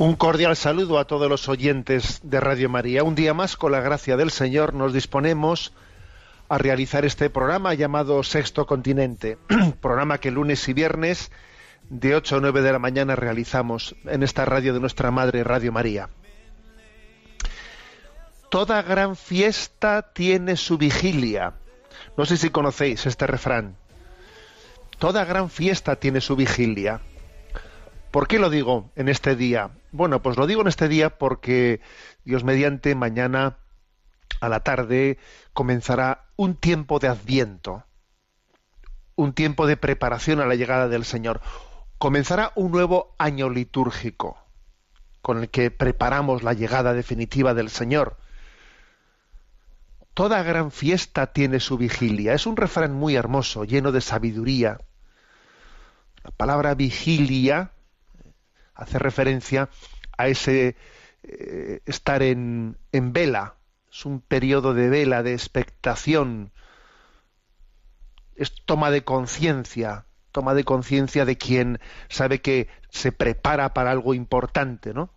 Un cordial saludo a todos los oyentes de Radio María. Un día más, con la gracia del Señor, nos disponemos a realizar este programa llamado Sexto Continente, programa que lunes y viernes de 8 a 9 de la mañana realizamos en esta radio de nuestra madre Radio María. Toda gran fiesta tiene su vigilia. No sé si conocéis este refrán. Toda gran fiesta tiene su vigilia. ¿Por qué lo digo en este día? Bueno, pues lo digo en este día porque Dios mediante mañana a la tarde comenzará un tiempo de adviento, un tiempo de preparación a la llegada del Señor. Comenzará un nuevo año litúrgico con el que preparamos la llegada definitiva del Señor. Toda gran fiesta tiene su vigilia. Es un refrán muy hermoso, lleno de sabiduría. La palabra vigilia hace referencia a ese eh, estar en, en vela. Es un periodo de vela, de expectación. Es toma de conciencia, toma de conciencia de quien sabe que se prepara para algo importante, ¿no?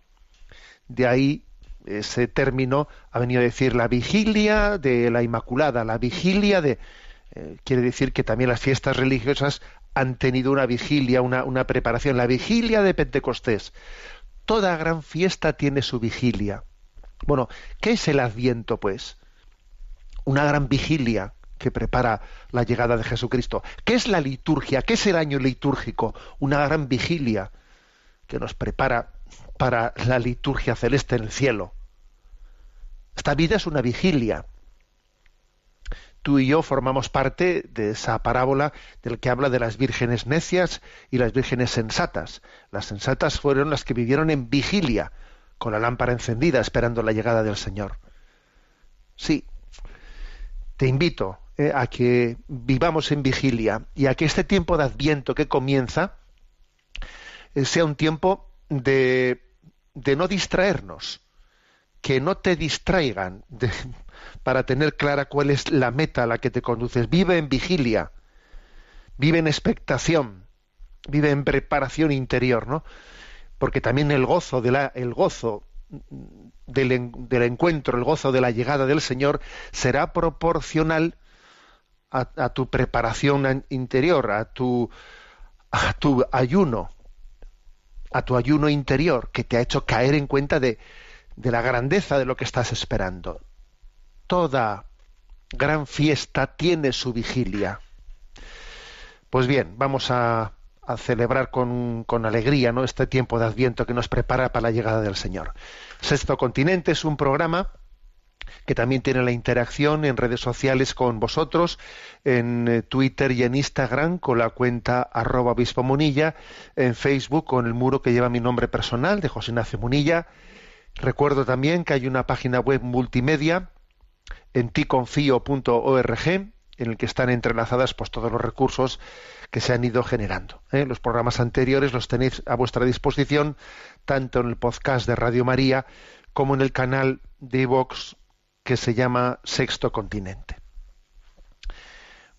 De ahí ese término ha venido a decir la vigilia de la Inmaculada, la vigilia de... eh, quiere decir que también las fiestas religiosas han tenido una vigilia, una, una preparación, la vigilia de Pentecostés. Toda gran fiesta tiene su vigilia. Bueno, ¿qué es el Adviento, pues? Una gran vigilia que prepara la llegada de Jesucristo. ¿Qué es la liturgia? ¿Qué es el año litúrgico? Una gran vigilia que nos prepara para la liturgia celeste en el cielo. Esta vida es una vigilia. Tú y yo formamos parte de esa parábola del que habla de las vírgenes necias y las vírgenes sensatas. Las sensatas fueron las que vivieron en vigilia, con la lámpara encendida, esperando la llegada del Señor. Sí, te invito eh, a que vivamos en vigilia y a que este tiempo de adviento que comienza eh, sea un tiempo de, de no distraernos, que no te distraigan para tener clara cuál es la meta a la que te conduces. Vive en vigilia, vive en expectación, vive en preparación interior, ¿no? Porque también el gozo de la, el gozo del, en- del encuentro, el gozo de la llegada del Señor será proporcional a, a tu preparación interior, a tu, a tu ayuno, a tu ayuno interior que te ha hecho caer en cuenta de, de la grandeza de lo que estás esperando. Toda gran fiesta tiene su vigilia. Pues bien, vamos a, celebrar con, alegría ¿no? este tiempo de Adviento que nos prepara para la llegada del Señor. Sexto Continente es un programa que también tiene la interacción en redes sociales con vosotros, en eh, Twitter y en Instagram con la cuenta arroba Munilla, en Facebook con el muro que lleva mi nombre personal de José Ignacio Munilla. Recuerdo también que hay una página web multimedia en ticonfio.org en el que están entrelazadas pues todos los recursos que se han ido generando. ¿eh? Los programas anteriores los tenéis a vuestra disposición tanto en el podcast de Radio María como en el canal de Vox que se llama Sexto Continente.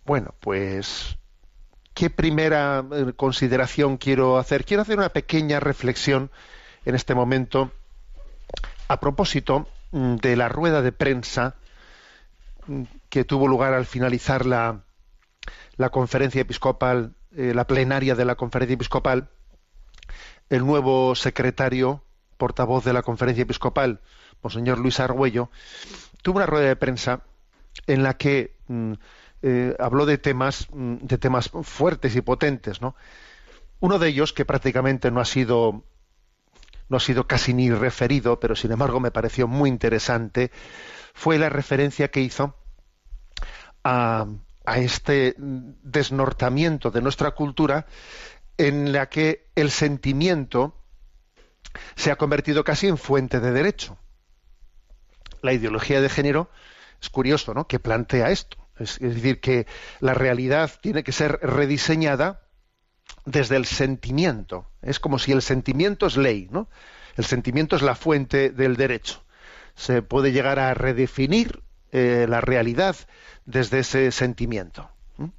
Bueno, pues ¿qué primera eh, consideración quiero hacer? Quiero hacer una pequeña reflexión en este momento a propósito mm, de la rueda de prensa que tuvo lugar al finalizar la, la conferencia episcopal, eh, la plenaria de la conferencia episcopal, el nuevo secretario, portavoz de la conferencia episcopal, Monseñor Luis Argüello, tuvo una rueda de prensa en la que mm, eh, habló de temas, mm, de temas fuertes y potentes, ¿no? Uno de ellos, que prácticamente no ha sido no ha sido casi ni referido, pero sin embargo me pareció muy interesante, fue la referencia que hizo a, este desnortamiento de nuestra cultura en la que el sentimiento se ha convertido casi en fuente de derecho. La ideología de género es curioso, ¿no? Que plantea esto. Es, es decir, que la realidad tiene que ser rediseñada desde el sentimiento. Es como si el sentimiento es ley, ¿no? El sentimiento es la fuente del derecho. Se puede llegar a redefinir eh, la realidad desde ese sentimiento. ¿m?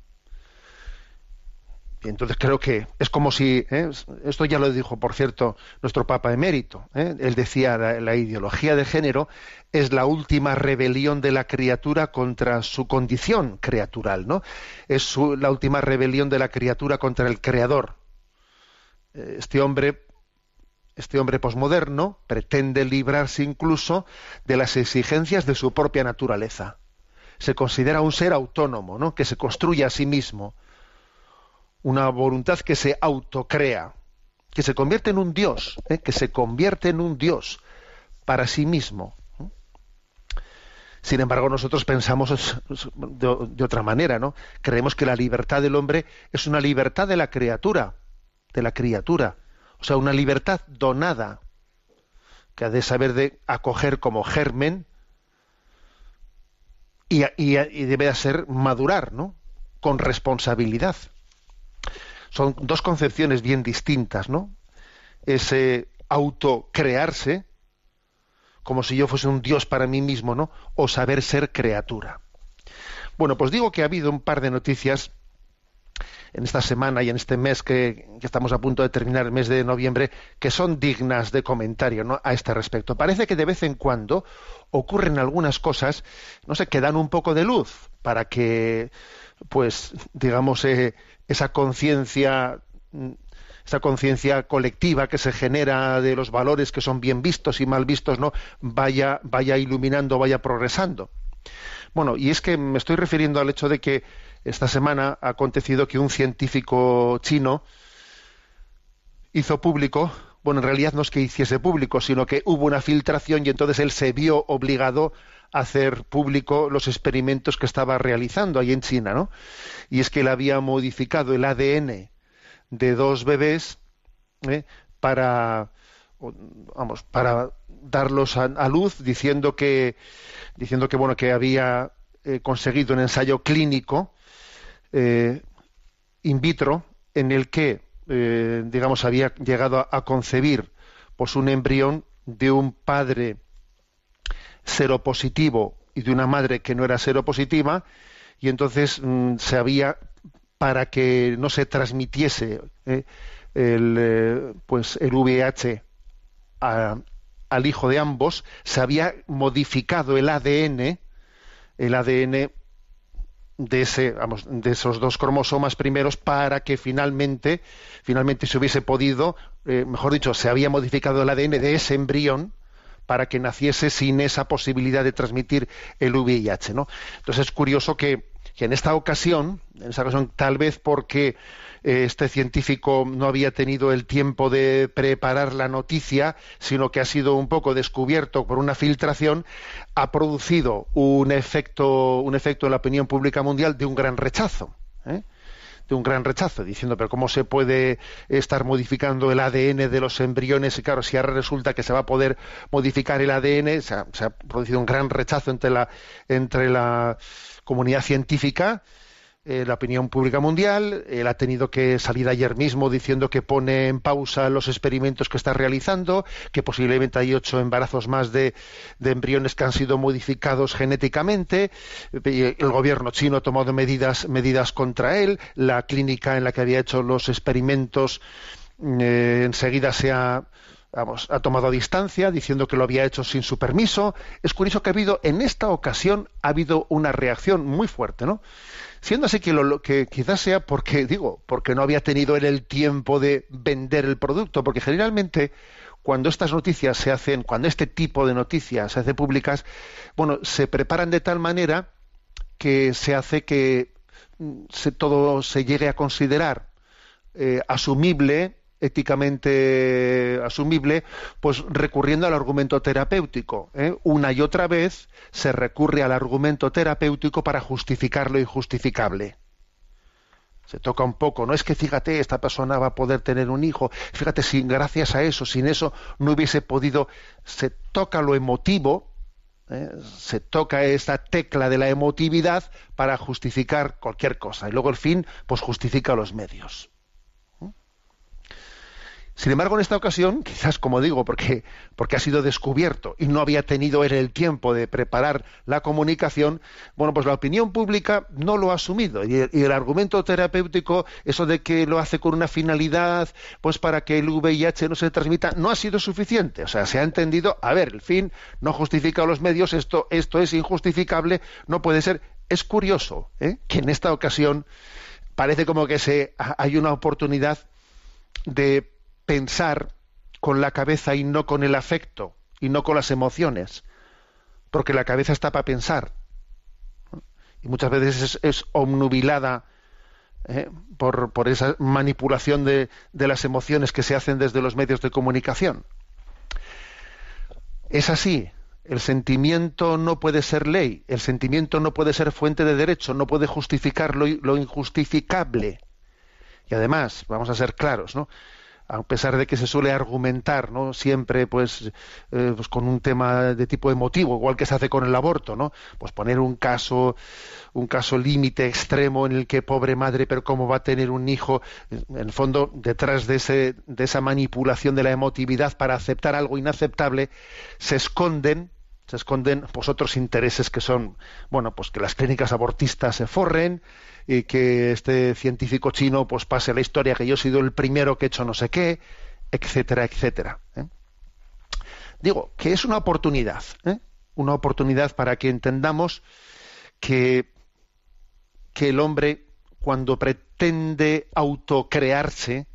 Y entonces creo que es como si, ¿eh? esto ya lo dijo, por cierto, nuestro Papa emérito. ¿eh? Él decía, la, ideología de género es la última rebelión de la criatura contra su condición criatural, ¿no? Es la última rebelión de la criatura contra el creador. Este hombre, este hombre posmoderno pretende librarse incluso de las exigencias de su propia naturaleza. Se considera un ser autónomo, ¿no? Que se construye a sí mismo. Una voluntad que se autocrea, que se convierte en un dios, ¿eh? que se convierte en un dios para sí mismo. Sin embargo, nosotros pensamos de, de otra manera, ¿no? Creemos que la libertad del hombre es una libertad de la criatura, de la criatura, o sea, una libertad donada, que ha de saber de acoger como germen y, y- debe ser madurar, ¿no? Con responsabilidad. Son dos concepciones bien distintas, ¿no? Ese autocrearse, como si yo fuese un dios para mí mismo, ¿no? O saber ser criatura. Bueno, pues digo que ha habido un par de noticias en esta semana y en este mes que, estamos a punto de terminar, el mes de noviembre, que son dignas de comentario a este respecto. Parece que de vez en cuando ocurren algunas cosas, no sé, que dan un poco de luz para que, pues, digamos, eh, esa conciencia esa conciencia colectiva que se genera de los valores que son bien vistos y mal vistos, ¿no? vaya, vaya iluminando, vaya progresando. Bueno, y es que me estoy refiriendo al hecho de que esta semana ha acontecido que un científico chino hizo público, bueno, en realidad no es que hiciese público, sino que hubo una filtración y entonces él se vio obligado a hacer público los experimentos que estaba realizando ahí en China, ¿no? Y es que él había modificado el ADN de dos bebés ¿eh? para vamos para darlos a luz diciendo que diciendo que bueno que había eh, conseguido un ensayo clínico eh, in vitro en el que eh, digamos había llegado a, concebir pues un embrión de un padre seropositivo y de una madre que no era seropositiva y entonces mm, se había para que no se transmitiese el pues el VIH a- al hijo de ambos se había modificado el ADN el ADN de ese vamos de esos dos cromosomas primeros para que finalmente finalmente se hubiese podido eh, mejor dicho se había modificado el ADN de ese embrión para que naciese sin esa posibilidad de transmitir el VIH, ¿no? Entonces es curioso que, que en esta ocasión, en esta ocasión tal vez porque este científico no había tenido el tiempo de preparar la noticia, sino que ha sido un poco descubierto por una filtración, ha producido un efecto, un efecto en la opinión pública mundial de un gran rechazo. ¿eh? de un gran rechazo, diciendo, pero ¿cómo se puede estar modificando el ADN de los embriones? Y claro, si ahora resulta que se va a poder modificar el ADN, se ha, se ha producido un gran rechazo entre la, entre la comunidad científica, eh, la opinión pública mundial. Él ha tenido que salir ayer mismo diciendo que pone en pausa los experimentos que está realizando, que posiblemente hay ocho embarazos más de, de embriones que han sido modificados genéticamente. El gobierno chino ha tomado medidas, medidas contra él. La clínica en la que había hecho los experimentos eh, enseguida se ha vamos, ha tomado distancia diciendo que lo había hecho sin su permiso. Es curioso que ha habido, en esta ocasión, ha habido una reacción muy fuerte, ¿no? Siendo así que, lo, que quizás sea porque, digo, porque no había tenido él el tiempo de vender el producto, porque generalmente cuando estas noticias se hacen, cuando este tipo de noticias se hace públicas, bueno, se preparan de tal manera que se hace que mm, se, todo se llegue a considerar eh, asumible, éticamente asumible, pues recurriendo al argumento terapéutico. ¿eh? Una y otra vez se recurre al argumento terapéutico para justificar lo injustificable. Se toca un poco, no es que fíjate, esta persona va a poder tener un hijo, fíjate, sin gracias a eso, sin eso no hubiese podido, se toca lo emotivo, ¿eh? se toca esta tecla de la emotividad para justificar cualquier cosa y luego el fin pues justifica los medios. Sin embargo, en esta ocasión, quizás como digo, porque, porque ha sido descubierto y no había tenido él el tiempo de preparar la comunicación, bueno, pues la opinión pública no lo ha asumido. Y, el argumento terapéutico, eso de que lo hace con una finalidad, pues para que el VIH no se transmita, no ha sido suficiente. O sea, se ha entendido, a ver, el fin no justifica los medios, esto, esto es injustificable, no puede ser. Es curioso ¿eh? que en esta ocasión parece como que se, hay una oportunidad de pensar con la cabeza y no con el afecto y no con las emociones, porque la cabeza está para pensar y muchas veces es, omnubilada ¿eh? por, por, esa manipulación de, de las emociones que se hacen desde los medios de comunicación. Es así, el sentimiento no puede ser ley, el sentimiento no puede ser fuente de derecho, no puede justificar lo, lo injustificable. Y además, vamos a ser claros, ¿no? A pesar de que se suele argumentar no siempre pues, eh, pues, con un tema de tipo emotivo igual que se hace con el aborto no pues poner un caso un caso límite extremo en el que pobre madre pero cómo va a tener un hijo en el fondo detrás de ese de esa manipulación de la emotividad para aceptar algo inaceptable se esconden se esconden pues otros intereses que son bueno pues que las clínicas abortistas se forren y que este científico chino pues pase la historia que yo he sido el primero que he hecho no sé qué, etcétera, etcétera. ¿eh? Digo que es una oportunidad, ¿eh? una oportunidad para que entendamos que, que el hombre cuando pretende autocrearse,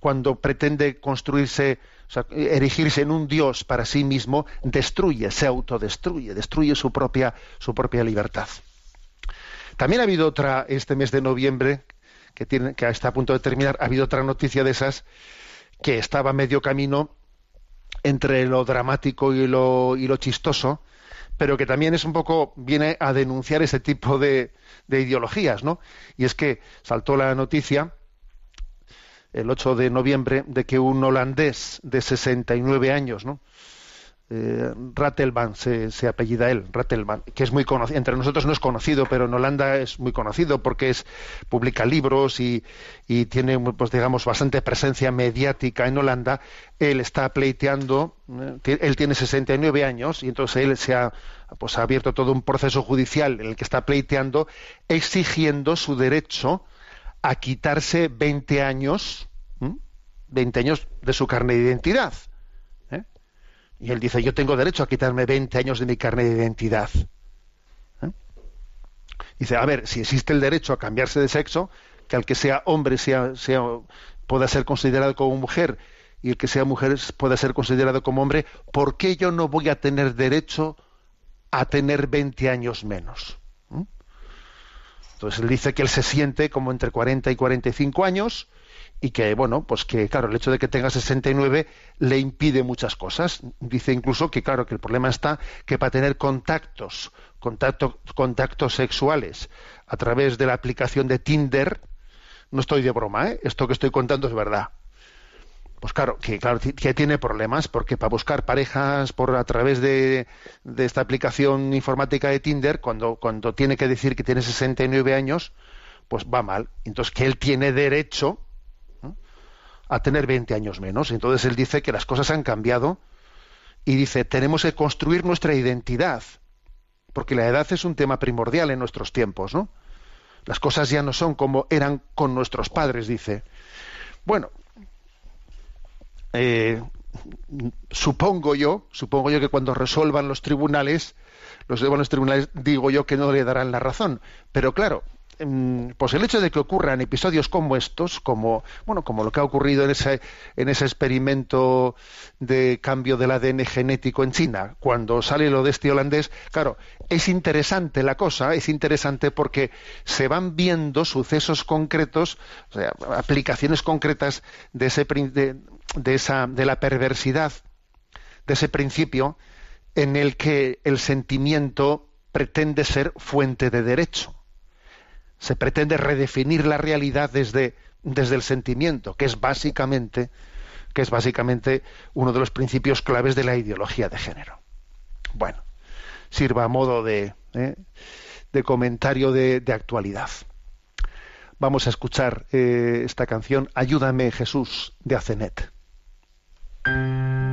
cuando pretende construirse, o sea, erigirse en un dios para sí mismo, destruye, se autodestruye, destruye su propia, su propia libertad. También ha habido otra, este mes de noviembre, que, tiene, que está a punto de terminar, ha habido otra noticia de esas que estaba medio camino entre lo dramático y lo, y lo chistoso, pero que también es un poco, viene a denunciar ese tipo de, de ideologías, ¿no? Y es que saltó la noticia el 8 de noviembre de que un holandés de 69 años, ¿no? eh, Rattelman se, apellida él, Rattelman, que es muy conocido, entre nosotros no es conocido, pero en Holanda es muy conocido porque es publica libros y, y tiene, pues digamos, bastante presencia mediática en Holanda. Él está pleiteando, eh, él tiene 69 años y entonces él se ha, pues, ha abierto todo un proceso judicial en el que está pleiteando, exigiendo su derecho a quitarse 20 años, ¿m? 20 años de su carne de identidad y él dice, yo tengo derecho a quitarme 20 años de mi carne de identidad. ¿Eh? Dice, a ver, si existe el derecho a cambiarse de sexo, que al que sea hombre sea, sea, pueda ser considerado como mujer y el que sea mujer pueda ser considerado como hombre, ¿por qué yo no voy a tener derecho a tener 20 años menos? Entonces él dice que él se siente como entre 40 y 45 años, y que, bueno, pues que, claro, el hecho de que tenga 69 le impide muchas cosas. Dice incluso que, claro, que el problema está que para tener contactos, contacto, contactos sexuales a través de la aplicación de Tinder, no estoy de broma, ¿eh? esto que estoy contando es verdad. Pues claro, que, claro, que tiene problemas, porque para buscar parejas por a través de, de esta aplicación informática de Tinder, cuando, cuando tiene que decir que tiene 69 años, pues va mal. Entonces, que él tiene derecho, a tener 20 años menos. Entonces él dice que las cosas han cambiado y dice, tenemos que construir nuestra identidad, porque la edad es un tema primordial en nuestros tiempos, ¿no? Las cosas ya no son como eran con nuestros padres, dice. Bueno, eh, supongo yo, supongo yo que cuando resuelvan los tribunales, los los tribunales, digo yo que no le darán la razón. Pero claro, mm, pues el hecho de que ocurran episodios como estos, como bueno, como lo que ha ocurrido en ese en ese experimento de cambio del ADN genético en China, cuando sale lo de este holandés, claro, es interesante la cosa, es interesante porque se van viendo sucesos concretos, o sea, aplicaciones concretas de ese de, de esa de la perversidad de ese principio en el que el sentimiento pretende ser fuente de derecho. Se pretende redefinir la realidad desde, desde el sentimiento, que es básicamente que es básicamente uno de los principios claves de la ideología de género. Bueno, sirva a modo de, ¿eh? de comentario de, actualidad. Vamos a escuchar eh, esta canción Ayúdame Jesús de Acenet. 嗯。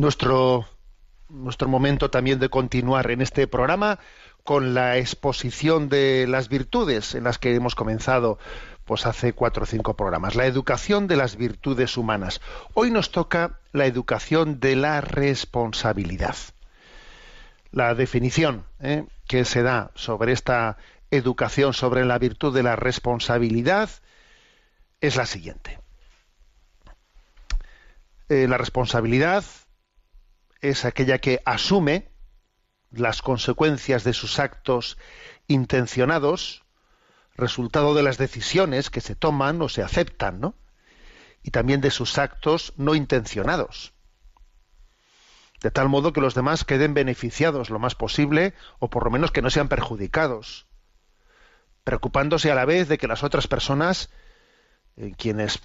Nuestro, nuestro momento también de continuar en este programa con la exposición de las virtudes en las que hemos comenzado pues hace cuatro o cinco programas. La educación de las virtudes humanas. Hoy nos toca la educación de la responsabilidad. La definición ¿eh? que se da sobre esta educación, sobre la virtud de la responsabilidad, es la siguiente. Eh, la responsabilidad es aquella que asume las consecuencias de sus actos intencionados, resultado de las decisiones que se toman o se aceptan, ¿no? Y también de sus actos no intencionados. De tal modo que los demás queden beneficiados lo más posible o por lo menos que no sean perjudicados, preocupándose a la vez de que las otras personas en quienes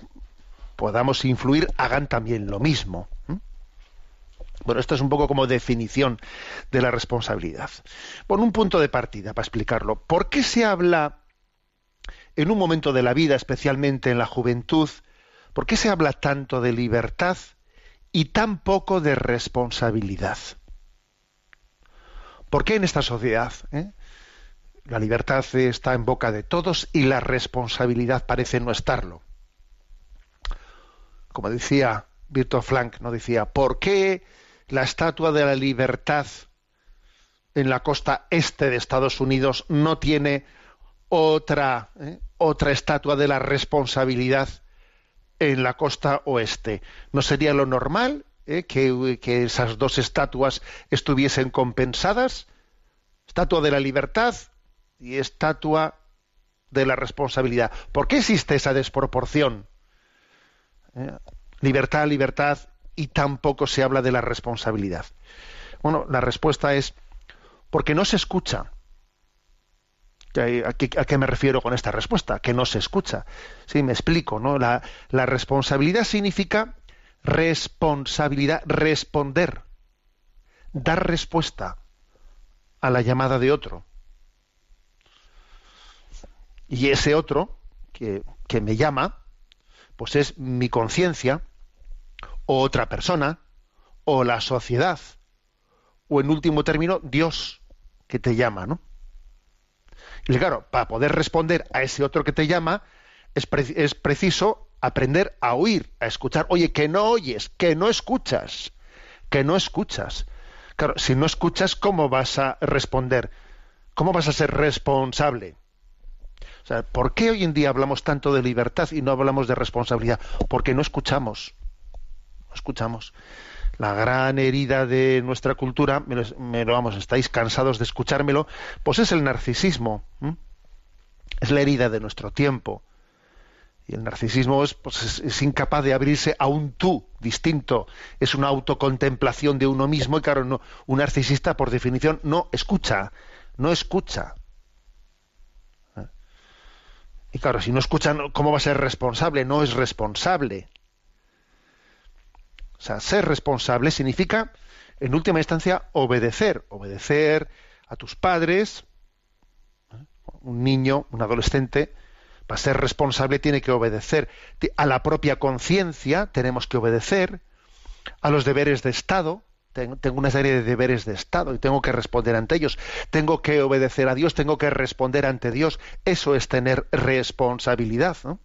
podamos influir hagan también lo mismo. Bueno, esto es un poco como definición de la responsabilidad. Bueno, un punto de partida para explicarlo. ¿Por qué se habla en un momento de la vida, especialmente en la juventud, por qué se habla tanto de libertad y tan poco de responsabilidad? ¿Por qué en esta sociedad, eh, la libertad está en boca de todos y la responsabilidad parece no estarlo. Como decía Virtual Frank, no decía, ¿por qué la estatua de la libertad en la costa este de Estados Unidos no tiene otra, eh, otra estatua de la responsabilidad en la costa oeste? ¿No sería lo normal eh, que, que esas dos estatuas estuviesen compensadas? Estatua de la libertad y estatua de la responsabilidad. ¿Por qué existe esa desproporción? Eh, Libertad, libertad y tampoco se habla de la responsabilidad. Bueno, la respuesta es porque no se escucha. ¿A qué, me refiero con esta respuesta? Que no se escucha. Sí, me explico, ¿no? La, la responsabilidad significa responsabilidad, responder, dar respuesta a la llamada de otro. Y ese otro que, que me llama, pues es mi conciencia, o otra persona, o la sociedad, o en último término, Dios que te llama, ¿no? Y claro, para poder responder a ese otro que te llama, es, es preciso aprender a oír, a escuchar. Oye, que no oyes, que no escuchas, que no escuchas. Claro, si no escuchas, ¿cómo vas a responder? ¿Cómo vas a ser responsable? O sea, ¿por qué hoy en día hablamos tanto de libertad y no hablamos de responsabilidad? Porque no escuchamos. Escuchamos. La gran herida de nuestra cultura, me lo, vamos, estáis cansados de escuchármelo, pues es el narcisismo. Es la herida de nuestro tiempo. Y el narcisismo es, pues, es, incapaz de abrirse a un tú distinto. Es una autocontemplación de uno mismo y claro, no, un narcisista por definición no escucha, no escucha. Y claro, si no escucha, ¿cómo va a ser responsable? No es responsable. O sea, ser responsable significa, en última instancia, obedecer. Obedecer a tus padres. Un niño, un adolescente, para ser responsable tiene que obedecer. A la propia conciencia tenemos que obedecer. A los deberes de Estado. Ten- Tengo una serie de deberes de Estado y tengo que responder ante ellos. Tengo que obedecer a Dios, tengo que responder ante Dios. Eso es tener responsabilidad. ¿no?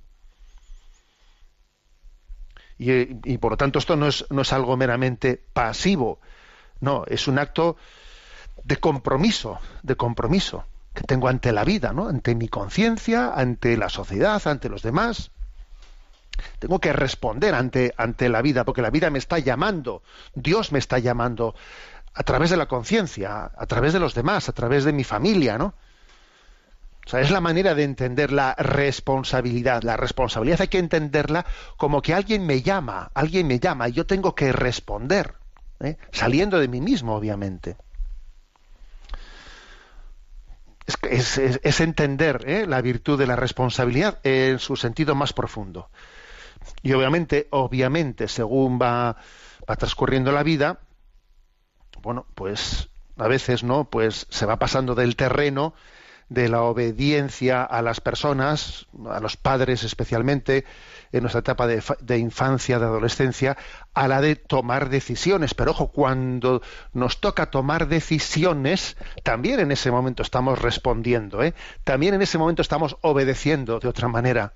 Y, por lo tanto esto no es, no es algo meramente pasivo. No, es un acto de compromiso, de compromiso que tengo ante la vida, ¿no? Ante mi conciencia, ante la sociedad, ante los demás. Tengo que responder ante, ante la vida, porque la vida me está llamando, Dios me está llamando a través de la conciencia, a través de los demás, a través de mi familia, ¿no? O sea, es la manera de entender la responsabilidad. La responsabilidad hay que entenderla como que alguien me llama, alguien me llama y yo tengo que responder, ¿eh? saliendo de mí mismo, obviamente. Es, es- entender ¿eh? la virtud de la responsabilidad en su sentido más profundo. Y obviamente, obviamente, según va, va transcurriendo la vida, bueno, pues a veces, ¿no? Pues se va pasando del terreno de la obediencia a las personas, a los padres especialmente, en nuestra etapa de, de infancia, de adolescencia, a la de tomar decisiones. Pero ojo, cuando nos toca tomar decisiones, también en ese momento estamos respondiendo, ¿eh? También en ese momento estamos obedeciendo de otra manera.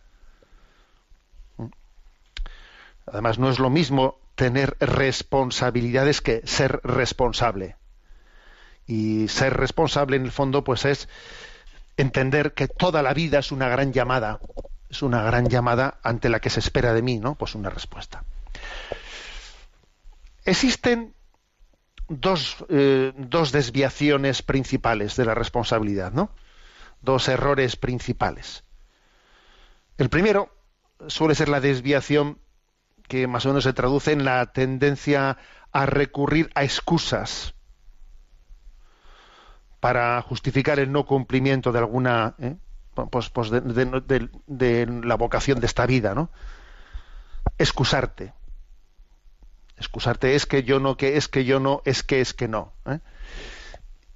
Además, no es lo mismo tener responsabilidades que ser responsable. Y ser responsable, en el fondo, pues es entender que toda la vida es una gran llamada, es una gran llamada ante la que se espera de mí, ¿no? Pues una respuesta. Existen dos, eh, dos desviaciones principales de la responsabilidad, ¿no? Dos errores principales. El primero suele ser la desviación que más o menos se traduce en la tendencia a recurrir a excusas para justificar el no cumplimiento de alguna ¿eh? pues, pues de, de- de- la vocación de esta vida, ¿no? Excusarte. Excusarte es que yo no, que es que yo no, es que es que no. ¿eh?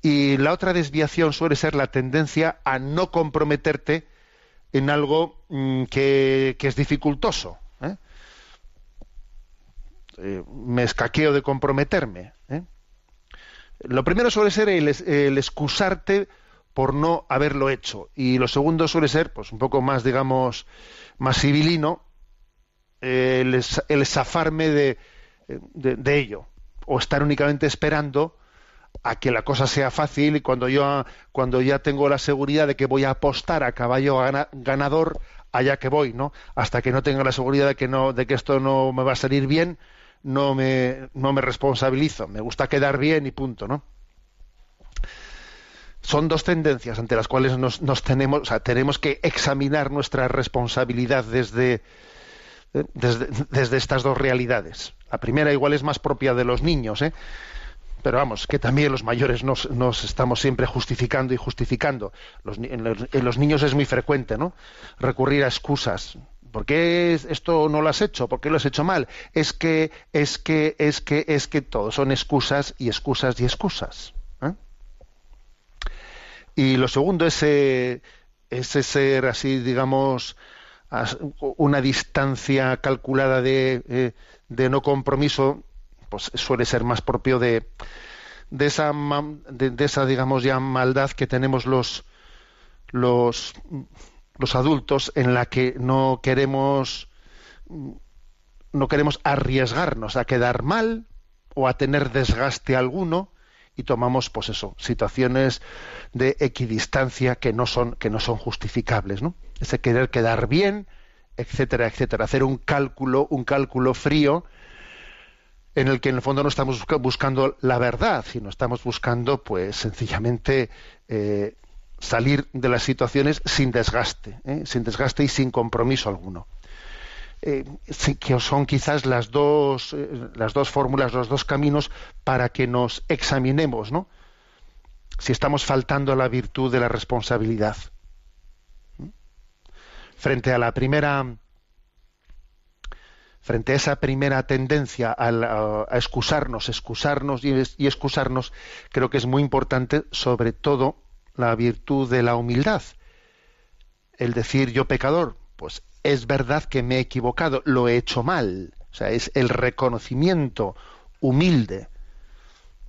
Y la otra desviación suele ser la tendencia a no comprometerte en algo mm, que, que es dificultoso. Eh, me escaqueo de comprometerme. ¿eh? Lo primero suele ser el, el excusarte por no haberlo hecho. Y lo segundo suele ser, pues un poco más, digamos, más civilino, el, zafarme de, de- de ello. O estar únicamente esperando a que la cosa sea fácil y cuando yo cuando ya tengo la seguridad de que voy a apostar a caballo gana- ganador allá que voy no hasta que no tenga la seguridad de que no de que esto no me va a salir bien no me no me responsabilizo me gusta quedar bien y punto no son dos tendencias ante las cuales nos, nos tenemos o sea, tenemos que examinar nuestra responsabilidad desde desde, desde estas dos realidades la primera igual es más propia de los niños ¿eh? pero vamos, que también los mayores nos, nos estamos siempre justificando y justificando. Los en, los, en los niños es muy frecuente, ¿no? Recurrir a excusas. ¿Por qué es- esto no lo has hecho? ¿Por qué lo has hecho mal? Es que, es que, es que, es que todo son excusas y excusas y excusas. ¿eh? Y lo segundo es, eh, ese ser así, digamos, una distancia calculada de, eh, de no compromiso, pues suele ser más propio de, de esa de, de esa digamos ya maldad que tenemos los los los adultos en la que no queremos no queremos arriesgarnos a quedar mal o a tener desgaste alguno y tomamos pues eso situaciones de equidistancia que no son que no son justificables no ese querer quedar bien etcétera etcétera. Hacer un cálculo un cálculo frío en el que en el fondo no estamos busca- buscando la verdad, sino estamos buscando, pues, sencillamente eh, salir de las situaciones sin desgaste, ¿eh? sin desgaste y sin compromiso alguno. Eh, que son quizás las dos, eh, las dos fórmulas, los dos caminos para que nos examinemos, ¿no? Si estamos faltando a la virtud de la responsabilidad. Frente a la primera frente a esa primera tendencia a, excusarnos, excusarnos y excusarnos, creo que es muy importante, sobre todo, la virtud de la humildad. El decir yo pecador, pues es verdad que me he equivocado, lo he hecho mal. O sea, es el reconocimiento humilde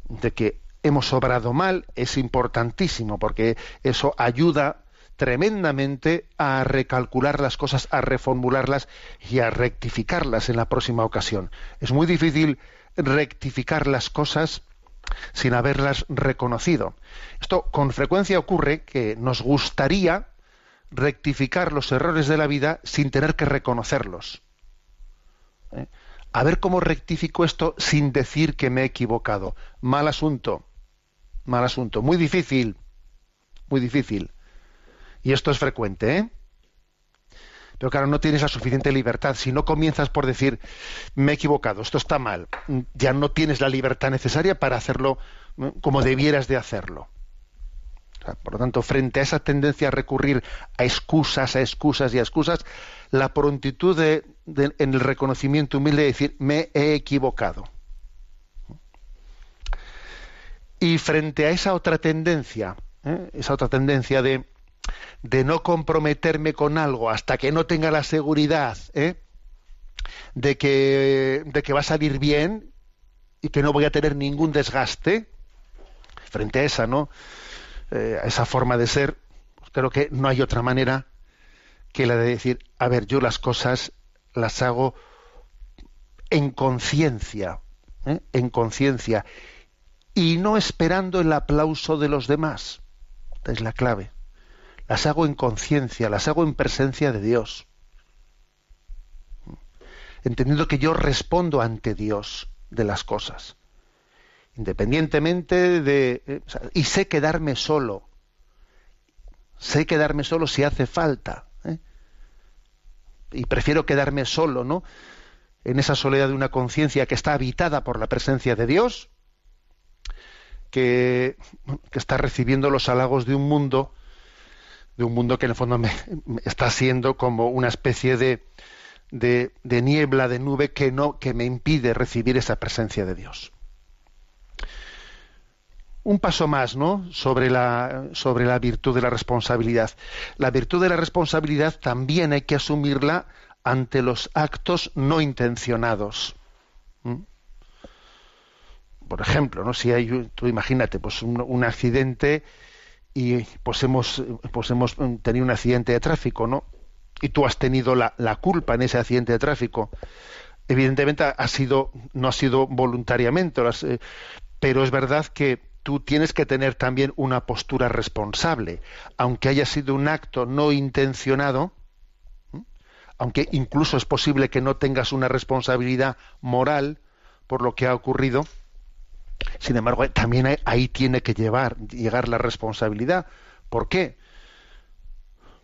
de que hemos obrado mal, es importantísimo, porque eso ayuda tremendamente a recalcular las cosas, a reformularlas y a rectificarlas en la próxima ocasión. Es muy difícil rectificar las cosas sin haberlas reconocido. Esto con frecuencia ocurre que nos gustaría rectificar los errores de la vida sin tener que reconocerlos. ¿Eh? A ver cómo rectifico esto sin decir que me he equivocado. Mal asunto. Mal asunto. Muy difícil. Muy difícil. Y esto es frecuente, ¿eh? Pero claro, no tienes la suficiente libertad. Si no comienzas por decir, me he equivocado, esto está mal, ya no tienes la libertad necesaria para hacerlo como debieras de hacerlo. Por lo tanto, frente a esa tendencia a recurrir a excusas, a excusas y a excusas, la prontitud de- en el reconocimiento humilde de decir, me he equivocado. Y frente a esa otra tendencia, ¿eh? esa otra tendencia de, de no comprometerme con algo hasta que no tenga la seguridad ¿eh? de, que, de que va a salir bien y que no voy a tener ningún desgaste, frente a esa, ¿no? Eh, a esa forma de ser, creo que no hay otra manera que la de decir, a ver, yo las cosas las hago en conciencia, ¿eh? en conciencia, y no esperando el aplauso de los demás. Es la clave. Las hago en conciencia, las hago en presencia de Dios. Entendiendo que yo respondo ante Dios de las cosas. Independientemente de... eh, y sé quedarme solo. Sé quedarme solo si hace falta. ¿eh? Y prefiero quedarme solo, ¿no? En esa soledad de una conciencia que está habitada por la presencia de Dios, que, que está recibiendo los halagos de un mundo, de un mundo que en el fondo me, está siendo como una especie de, de, niebla, de nube que no, que me impide recibir esa presencia de Dios. Un paso más, ¿no? Sobre la, sobre la virtud de la responsabilidad. La virtud de la responsabilidad también hay que asumirla ante los actos no intencionados. ¿Mm? Por ejemplo, ¿no? Si hay, tú imagínate, pues un, un accidente y pues hemos, pues hemos tenido un accidente de tráfico, ¿no? Y tú has tenido la, la culpa en ese accidente de tráfico. Evidentemente ha sido, no ha sido voluntariamente, eh, pero es verdad que tú tienes que tener también una postura responsable, aunque haya sido un acto no intencionado, aunque incluso es posible que no tengas una responsabilidad moral por lo que ha ocurrido, sin embargo, también hay- ahí tiene que llevar, llegar la responsabilidad. ¿Por qué?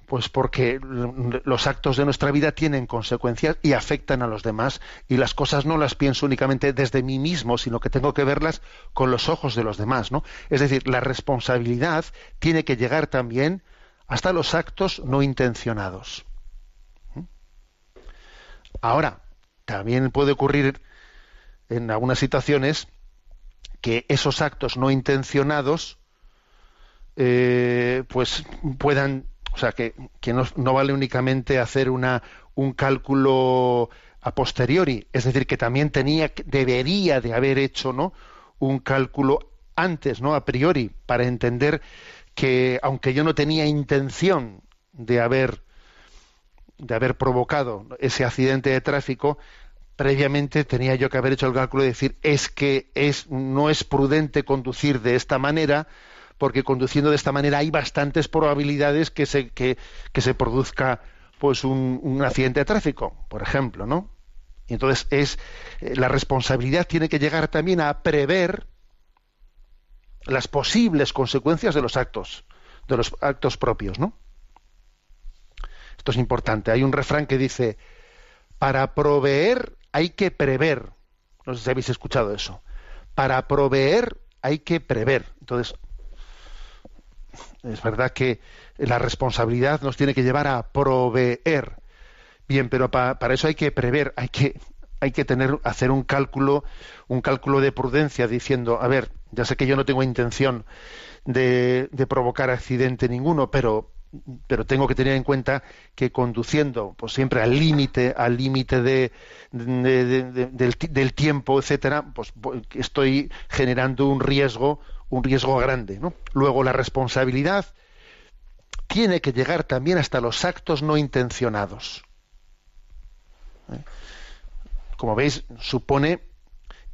Pues porque los actos de nuestra vida tienen consecuencias y afectan a los demás y las cosas no las pienso únicamente desde mí mismo, sino que tengo que verlas con los ojos de los demás, ¿no? Es decir, la responsabilidad tiene que llegar también hasta los actos no intencionados. ¿Mm? Ahora, también puede ocurrir en algunas situaciones que esos actos no intencionados eh, pues puedan o sea que, que no, no vale únicamente hacer una un cálculo a posteriori es decir que también tenía debería de haber hecho no un cálculo antes no a priori para entender que aunque yo no tenía intención de haber de haber provocado ese accidente de tráfico previamente tenía yo que haber hecho el cálculo de decir es que es no es prudente conducir de esta manera porque conduciendo de esta manera hay bastantes probabilidades que se que se produzca pues un, un accidente de tráfico por ejemplo no y entonces es eh, la responsabilidad tiene que llegar también a prever las posibles consecuencias de los actos de los actos propios no esto es importante. Hay un refrán que dice para proveer hay que prever. No sé si habéis escuchado eso. Para proveer hay que prever. Entonces, es verdad que la responsabilidad nos tiene que llevar a proveer. Bien, pero pa- para eso hay que prever, hay que hay que tener hacer un cálculo, un cálculo de prudencia diciendo, a ver, ya sé que yo no tengo intención de, de provocar accidente ninguno, pero pero tengo que tener en cuenta que conduciendo pues siempre al límite al límite de, de- de- de- del, ti- del tiempo etcétera pues voy- estoy generando un riesgo un riesgo grande ¿no? luego la responsabilidad tiene que llegar también hasta los actos no intencionados ¿Eh? como veis supone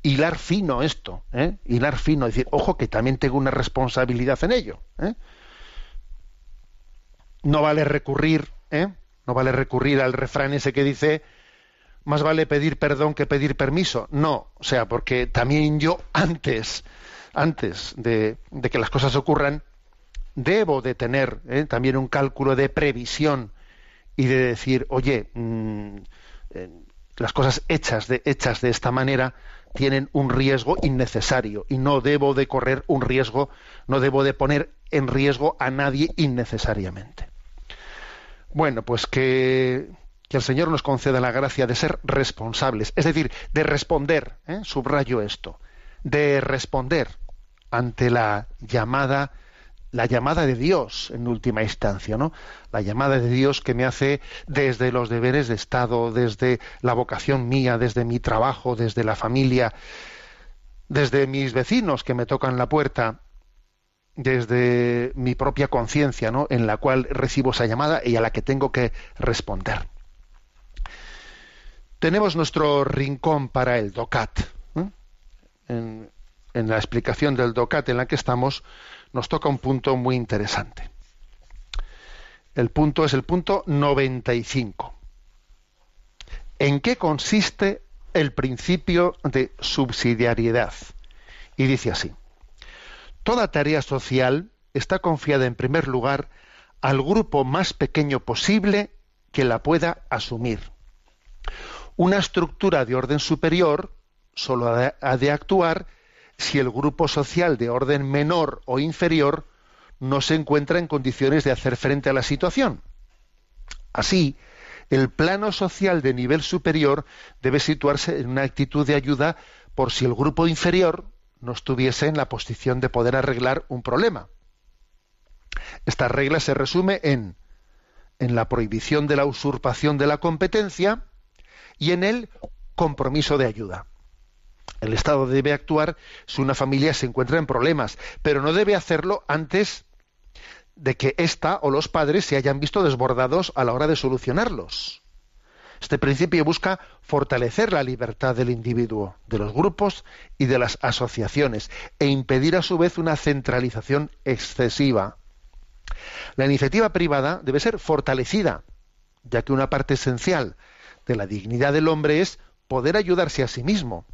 hilar fino esto ¿eh? hilar fino decir ojo que también tengo una responsabilidad en ello ¿eh? No vale recurrir, ¿eh? No vale recurrir al refrán ese que dice más vale pedir perdón que pedir permiso. No, o sea, porque también yo antes, antes de, que las cosas ocurran, debo de tener ¿eh? también un cálculo de previsión y de decir, oye, mm, eh, las cosas hechas de, hechas de esta manera tienen un riesgo innecesario y no debo de correr un riesgo, no debo de poner en riesgo a nadie innecesariamente. Bueno, pues que, el Señor nos conceda la gracia de ser responsables, es decir, de responder, ¿eh? subrayo esto, de responder ante la llamada la llamada de Dios en última instancia, ¿no? La llamada de Dios que me hace desde los deberes de Estado, desde la vocación mía, desde mi trabajo, desde la familia, desde mis vecinos que me tocan la puerta, desde mi propia conciencia, ¿no? En la cual recibo esa llamada y a la que tengo que responder. Tenemos nuestro rincón para el DOCAT. ¿eh? En, en la explicación del DOCAT en la que estamos, nos toca un punto muy interesante. El punto es el punto 95. ¿En qué consiste el principio de subsidiariedad? Y dice así. Toda tarea social está confiada en primer lugar al grupo más pequeño posible que la pueda asumir. Una estructura de orden superior solo ha de, actuar si el grupo social de orden menor o inferior no se encuentra en condiciones de hacer frente a la situación. Así, el plano social de nivel superior debe situarse en una actitud de ayuda por si el grupo inferior no estuviese en la posición de poder arreglar un problema. Esta regla se resume en, en la prohibición de la usurpación de la competencia y en el compromiso de ayuda. El Estado debe actuar si una familia se encuentra en problemas, pero no debe hacerlo antes de que ésta o los padres se hayan visto desbordados a la hora de solucionarlos. Este principio busca fortalecer la libertad del individuo, de los grupos y de las asociaciones, e impedir a su vez una centralización excesiva. La iniciativa privada debe ser fortalecida, ya que una parte esencial de la dignidad del hombre es poder ayudarse a sí mismo.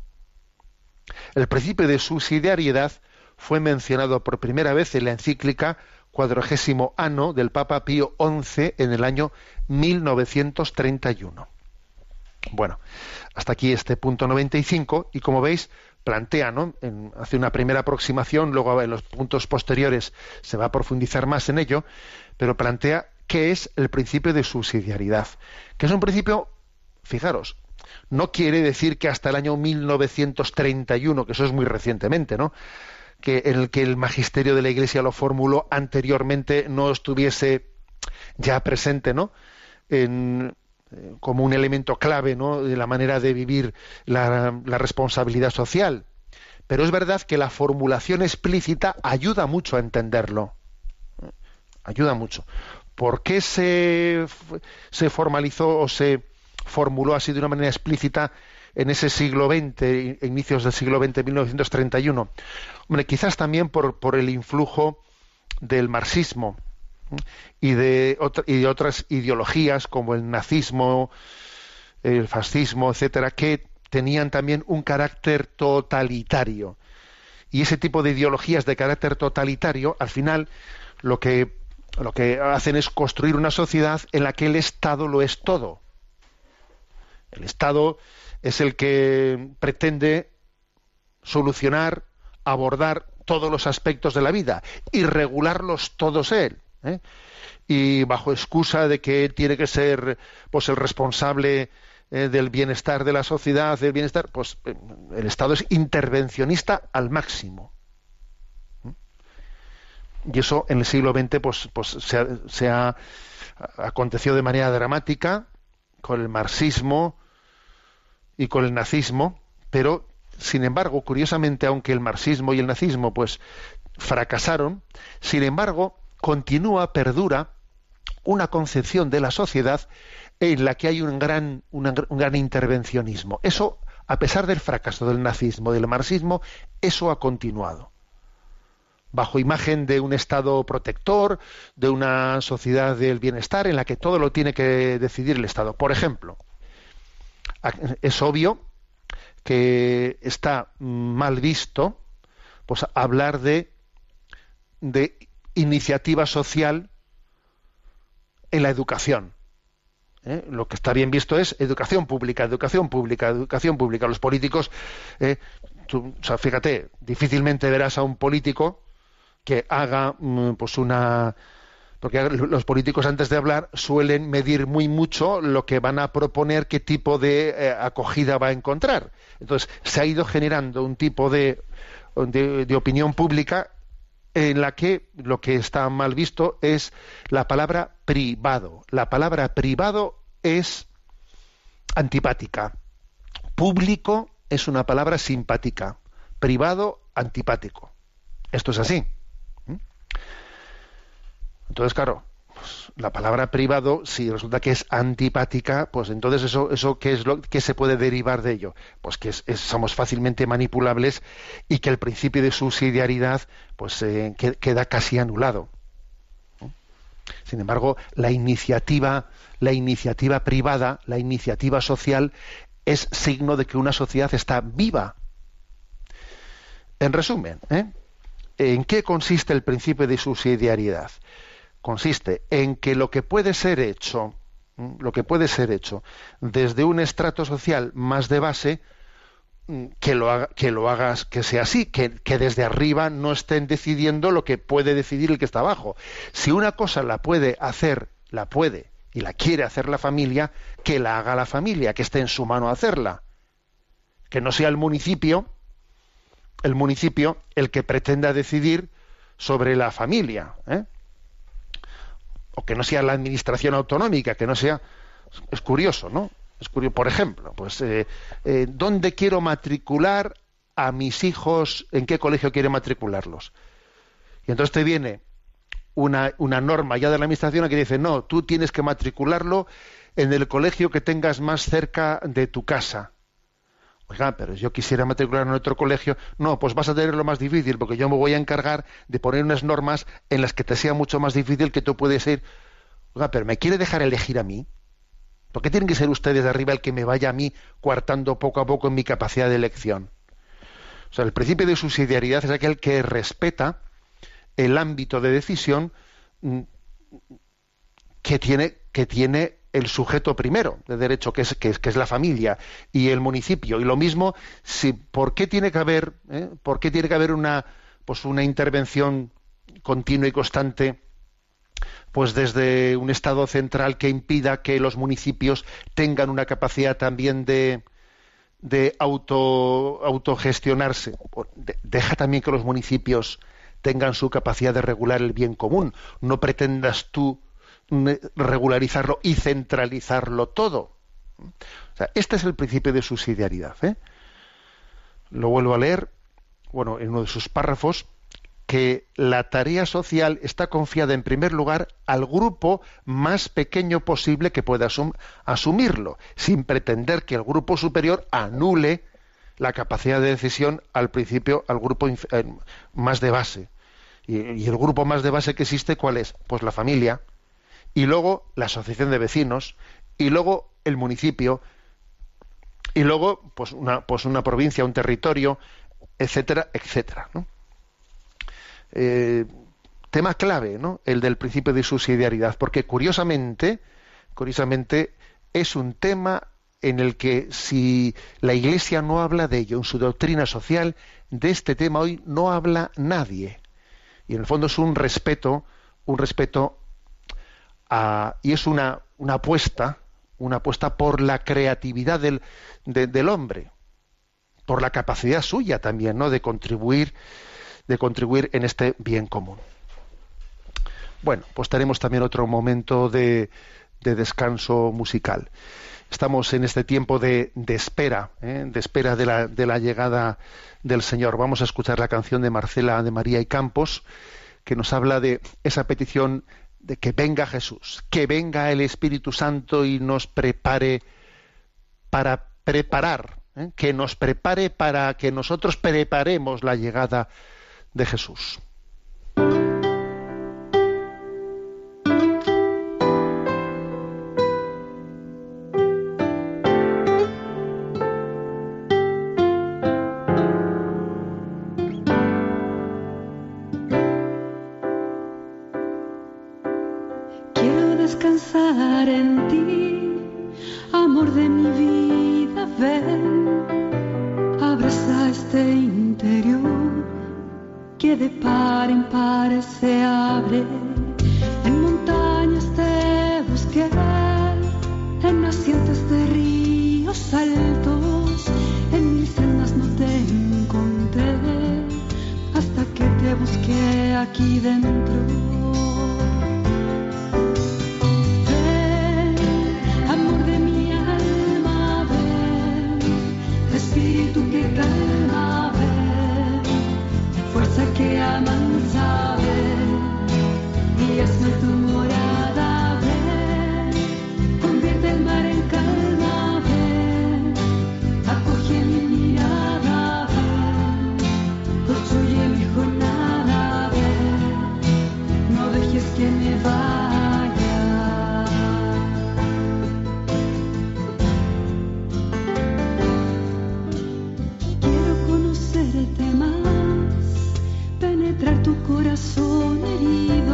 El principio de subsidiariedad fue mencionado por primera vez en la encíclica cuadragésimo ano del Papa Pío XI en el año 1931. Bueno, hasta aquí este punto 95 y como veis plantea, ¿no? Hace una primera aproximación, luego en los puntos posteriores se va a profundizar más en ello, pero plantea qué es el principio de subsidiariedad, que es un principio, fijaros, no quiere decir que hasta el año 1931, que eso es muy recientemente, ¿no? que en el que el magisterio de la Iglesia lo formuló anteriormente no estuviese ya presente, ¿no? En, eh, como un elemento clave, ¿no? De la manera de vivir la, responsabilidad social. Pero es verdad que la formulación explícita ayuda mucho a entenderlo. Ayuda mucho. ¿Por qué se, se formalizó o se formuló así de una manera explícita en ese siglo XX, inicios del siglo XX, 1931? Hombre, quizás también por, por el influjo del marxismo. Y de, y de otras ideologías como el nazismo, el fascismo, etcétera, que tenían también un carácter totalitario. Y ese tipo de ideologías de carácter totalitario, al final, lo que, lo que hacen es construir una sociedad en la que el Estado lo es todo. El Estado es el que pretende solucionar, abordar todos los aspectos de la vida y regularlos todos él. ¿Eh? Y bajo excusa de que tiene que ser pues el responsable eh, del bienestar de la sociedad, del bienestar, pues eh, el Estado es intervencionista al máximo. ¿Mm? Y eso en el siglo XX pues, pues se, ha, se ha aconteció de manera dramática con el marxismo y con el nazismo, pero sin embargo, curiosamente, aunque el marxismo y el nazismo pues fracasaron, sin embargo, continúa, perdura una concepción de la sociedad en la que hay un gran, un gran intervencionismo. Eso, a pesar del fracaso del nazismo, del marxismo, eso ha continuado. Bajo imagen de un Estado protector, de una sociedad del bienestar en la que todo lo tiene que decidir el Estado. Por ejemplo, es obvio que está mal visto pues hablar de, de iniciativa social en la educación. ¿eh? Lo que está bien visto es educación pública, educación pública, educación pública. Los políticos, eh, tú- fíjate, difícilmente verás a un político que haga mm, pues una porque los políticos antes de hablar suelen medir muy mucho lo que van a proponer, qué tipo de eh, acogida va a encontrar. Entonces se ha ido generando un tipo de, de opinión pública en la que lo que está mal visto es la palabra privado. La palabra privado es antipática. Público es una palabra simpática. Privado, antipático. Esto es así. ¿Mm? Entonces, claro, pues, la palabra privado, si resulta que es antipática, pues entonces eso, eso ¿qué es lo que se puede derivar de ello? Pues que somos fácilmente manipulables y que el principio de subsidiariedad pues eh, que- queda casi anulado. Sin embargo, la iniciativa, la iniciativa privada, la iniciativa social es signo de que una sociedad está viva. En resumen, ¿eh? ¿en qué consiste el principio de subsidiariedad? Consiste en que lo que puede ser hecho, ¿m? lo que puede ser hecho desde un estrato social más de base, m, que lo, haga- que lo hagas, que sea así, que, que desde arriba no estén decidiendo lo que puede decidir el que está abajo. Si una cosa la puede hacer, la puede y la quiere hacer la familia, que la haga la familia, que esté en su mano hacerla. Que no sea el municipio, el municipio el que pretenda decidir sobre la familia. ¿eh? O que no sea la administración autonómica, que no sea es curioso, ¿no? Es curioso. Por ejemplo, pues eh, eh, ¿dónde quiero matricular a mis hijos? ¿En qué colegio quiero matricularlos? Y entonces te viene una, una norma ya de la administración que dice, no, tú tienes que matricularlo en el colegio que tengas más cerca de tu casa. Oiga, pero yo quisiera matricular en otro colegio. No, pues vas a tener lo más difícil, porque yo me voy a encargar de poner unas normas en las que te sea mucho más difícil que tú puedes ir. Oiga, pero ¿me quiere dejar elegir a mí? ¿Por qué tienen que ser ustedes de arriba el que me vaya a mí coartando poco a poco en mi capacidad de elección? O sea, el principio de subsidiariedad es aquel que respeta el ámbito de decisión mm, que tiene, que tiene el sujeto primero de derecho, que es, que es, la familia y el municipio. Y lo mismo, si, ¿por qué tiene que haber, eh? por qué tiene que haber una, pues una intervención continua y constante? pues desde un estado central que impida que los municipios tengan una capacidad también de, de auto, autogestionarse. De- Deja también que los municipios tengan su capacidad de regular el bien común. No pretendas tú regularizarlo y centralizarlo todo. O sea, este es el principio de subsidiariedad. ¿eh? Lo vuelvo a leer, bueno, en uno de sus párrafos, que la tarea social está confiada en primer lugar al grupo más pequeño posible que pueda asum- asumirlo, sin pretender que el grupo superior anule la capacidad de decisión al principio al grupo eh, más de base. Y, y el grupo más de base que existe, ¿cuál es? Pues la familia, y luego la asociación de vecinos, y luego el municipio, y luego pues una, pues una provincia, un territorio, etcétera, etcétera. ¿no? Eh, tema clave, ¿no? El del principio de subsidiariedad, porque curiosamente, curiosamente es un tema en el que si la Iglesia no habla de ello en su doctrina social, de este tema hoy no habla nadie. Y en el fondo es un respeto, un respeto a- y es una, una apuesta, una apuesta por la creatividad del, de- del hombre, por la capacidad suya también, ¿no? De contribuir, de contribuir en este bien común. Bueno, pues tenemos también otro momento de, de descanso musical. Estamos en este tiempo de, de espera, ¿eh? de espera de la, de la llegada del Señor. Vamos a escuchar la canción de Marcela de María y Campos, que nos habla de esa petición de que venga Jesús, que venga el Espíritu Santo y nos prepare para preparar, ¿eh? que nos prepare para que nosotros preparemos la llegada de Jesús. Tu corazón herido.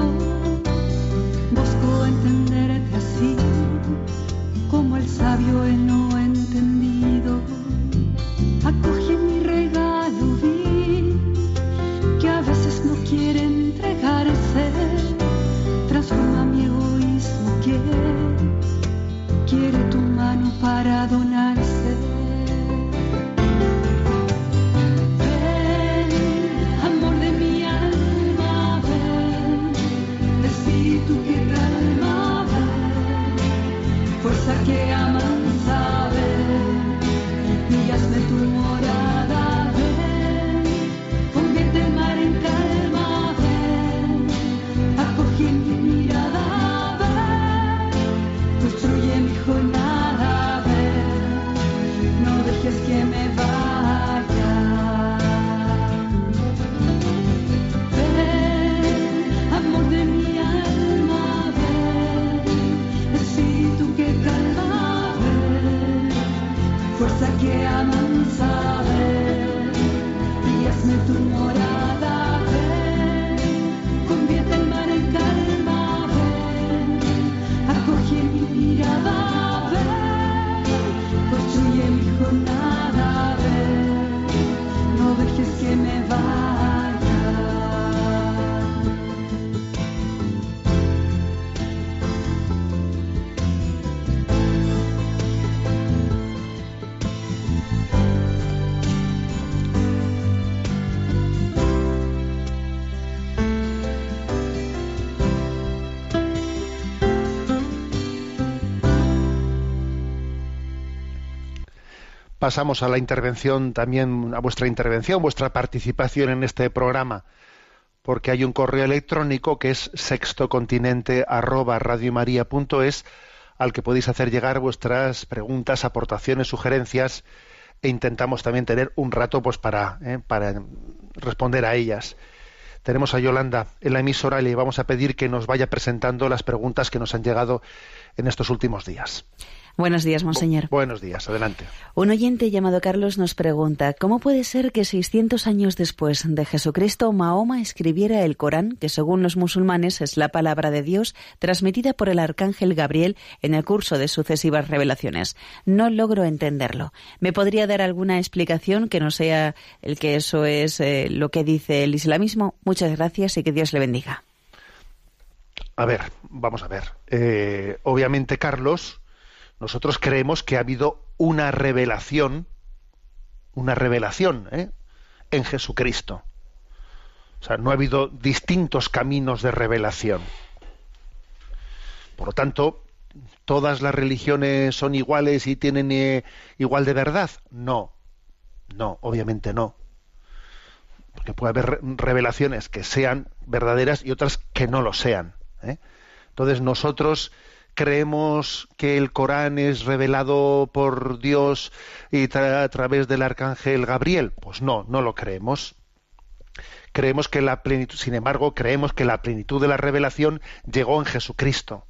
Pasamos a la intervención, también a vuestra intervención, vuestra participación en este programa, porque hay un correo electrónico que es sextocontinente arroba radiomaria.es al que podéis hacer llegar vuestras preguntas, aportaciones, sugerencias e intentamos también tener un rato pues para, eh, para responder a ellas. Tenemos a Yolanda en la emisora y le vamos a pedir que nos vaya presentando las preguntas que nos han llegado en estos últimos días. Buenos días, monseñor. Buenos días, adelante. Un oyente llamado Carlos nos pregunta, ¿cómo puede ser que 600 años después de Jesucristo Mahoma escribiera el Corán, que según los musulmanes es la palabra de Dios transmitida por el arcángel Gabriel en el curso de sucesivas revelaciones? No logro entenderlo. ¿Me podría dar alguna explicación que no sea el que eso es eh, lo que dice el islamismo? Muchas gracias y que Dios le bendiga. A ver, vamos a ver. Eh, obviamente, Carlos, nosotros creemos que ha habido una revelación, una revelación ¿eh? en Jesucristo. O sea, no ha habido distintos caminos de revelación. Por lo tanto, ¿todas las religiones son iguales y tienen eh, igual de verdad? No, no, obviamente no. Porque puede haber revelaciones que sean verdaderas y otras que no lo sean. ¿eh? Entonces nosotros creemos que el Corán es revelado por Dios y a través del arcángel Gabriel. Pues no, no lo creemos. Creemos que la plenitud, sin embargo, creemos que la plenitud de la revelación llegó en Jesucristo.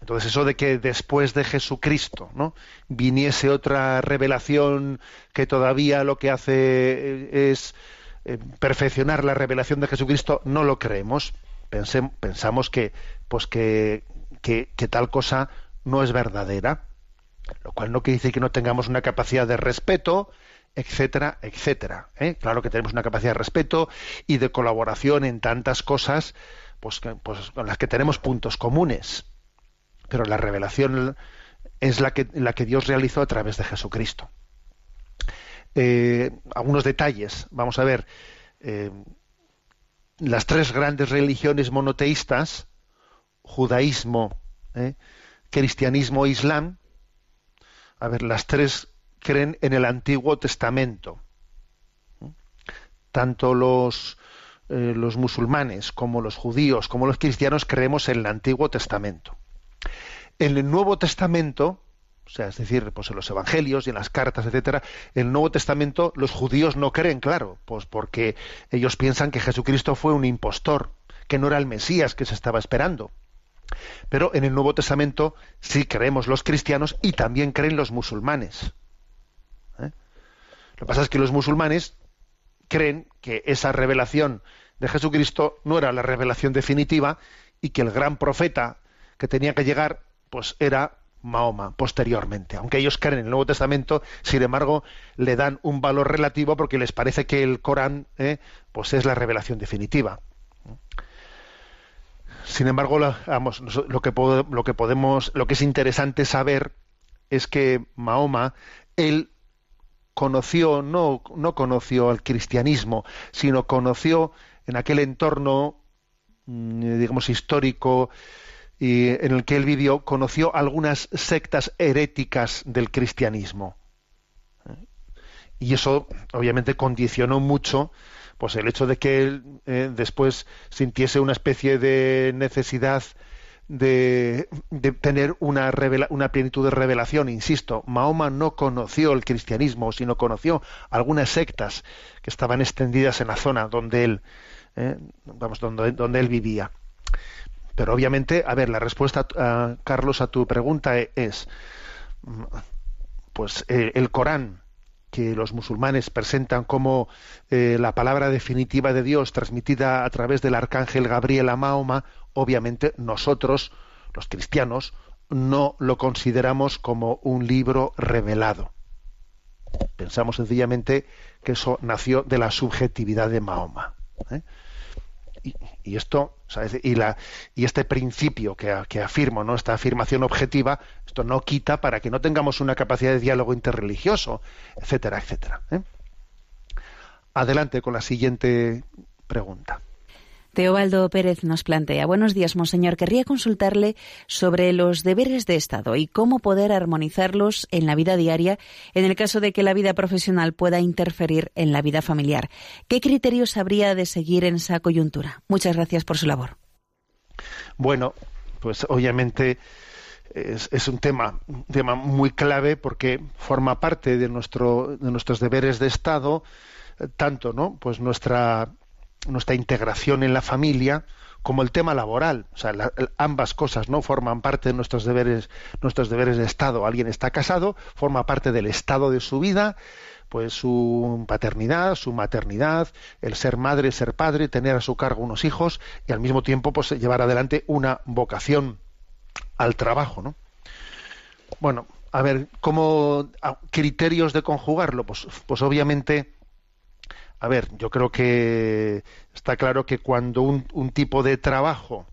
Entonces eso de que después de Jesucristo, ¿no? viniese otra revelación que todavía lo que hace eh, es eh, perfeccionar la revelación de Jesucristo, no lo creemos. Pensamos que pues que, que, tal cosa no es verdadera, lo cual no quiere decir que no tengamos una capacidad de respeto, etcétera, etcétera. ¿eh? Claro que tenemos una capacidad de respeto y de colaboración en tantas cosas, pues, pues con las que tenemos puntos comunes. Pero la revelación es la que, la que Dios realizó a través de Jesucristo. Eh, algunos detalles. Vamos a ver. eh, las tres grandes religiones monoteístas, judaísmo, ¿eh? cristianismo e islam, a ver, las tres creen en el Antiguo Testamento. ¿eh? Tanto eh, los musulmanes como los judíos como los cristianos creemos en el Antiguo Testamento. En el Nuevo Testamento, o sea, es decir, pues en los evangelios y en las cartas, etcétera, en el Nuevo Testamento los judíos no creen, claro, pues porque ellos piensan que Jesucristo fue un impostor, que no era el Mesías que se estaba esperando. Pero en el Nuevo Testamento sí creemos los cristianos y también creen los musulmanes. ¿eh? Lo que pasa es que los musulmanes creen que esa revelación de Jesucristo no era la revelación definitiva y que el gran profeta que tenía que llegar pues era Mahoma posteriormente. Aunque ellos creen en el Nuevo Testamento, sin embargo, le dan un valor relativo porque les parece que el Corán ¿eh? pues es la revelación definitiva. Sin embargo, lo que podemos, lo que es interesante saber es que Mahoma, él conoció, no, no conoció al cristianismo, sino conoció en aquel entorno, mm, digamos, histórico y en el que él vivió, conoció algunas sectas heréticas del cristianismo. Y eso, obviamente, condicionó mucho pues el hecho de que él eh, después sintiese una especie de necesidad de, tener una plenitud de revelación. Insisto, Mahoma no conoció el cristianismo, sino conoció algunas sectas que estaban extendidas en la zona donde él, eh, vamos, donde, donde él vivía. Pero obviamente, a ver, la respuesta, a, Carlos, a tu pregunta e- es, mm, pues eh, el Corán que los musulmanes presentan como eh, la palabra definitiva de Dios transmitida a través del arcángel Gabriel a Mahoma, obviamente nosotros, los cristianos, no lo consideramos como un libro revelado. Pensamos sencillamente que eso nació de la subjetividad de Mahoma. ¿eh? Y esto, y, este principio que, que afirmo, ¿no? esta afirmación objetiva, esto no quita para que no tengamos una capacidad de diálogo interreligioso, etcétera, etcétera. ¿eh? Adelante con la siguiente pregunta. Teobaldo Pérez nos plantea, buenos días, monseñor. Querría consultarle sobre los deberes de Estado y cómo poder armonizarlos en la vida diaria en el caso de que la vida profesional pueda interferir en la vida familiar. ¿Qué criterios habría de seguir en esa coyuntura? Muchas gracias por su labor. Bueno, pues obviamente es, un tema, tema muy clave porque forma parte de nuestro, de nuestros deberes de Estado, eh, tanto, ¿no? Pues nuestra nuestra integración en la familia como el tema laboral, o sea, ambas cosas no forman parte de nuestros deberes, nuestros deberes de Estado. Alguien está casado, forma parte del estado de su vida, pues su paternidad, su maternidad, el ser madre, ser padre, tener a su cargo unos hijos y al mismo tiempo pues llevar adelante una vocación al trabajo, ¿no? Bueno, a ver, ¿cómo criterios de conjugarlo? Pues, pues obviamente, a ver, yo creo que está claro que cuando un, tipo de trabajo